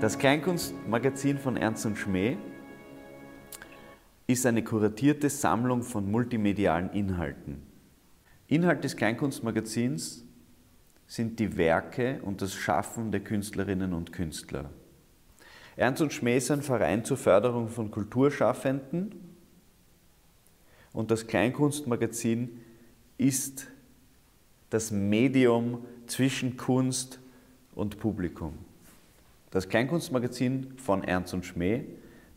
Das Kleinkunstmagazin von Ernst und Schmäh ist eine kuratierte Sammlung von multimedialen Inhalten. Inhalt des Kleinkunstmagazins sind die Werke und das Schaffen der Künstlerinnen und Künstler. Ernst und Schmäh ist ein Verein zur Förderung von Kulturschaffenden und das Kleinkunstmagazin ist das Medium zwischen Kunst und Publikum. Das Kleinkunstmagazin von Ernst und Schmäh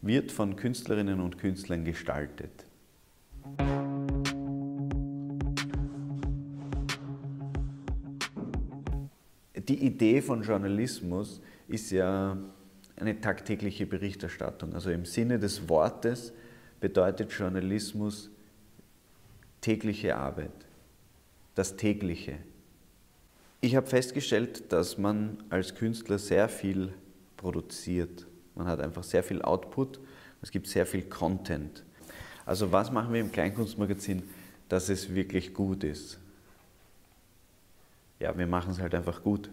wird von Künstlerinnen und Künstlern gestaltet. Die Idee von Journalismus ist ja eine tagtägliche Berichterstattung. Also im Sinne des Wortes bedeutet Journalismus tägliche Arbeit, das tägliche. Ich habe festgestellt, dass man als Künstler sehr viel produziert. Man hat einfach sehr viel Output, es gibt sehr viel Content. Also was machen wir im Kleinkunstmagazin, dass es wirklich gut ist? Ja, wir machen es halt einfach gut.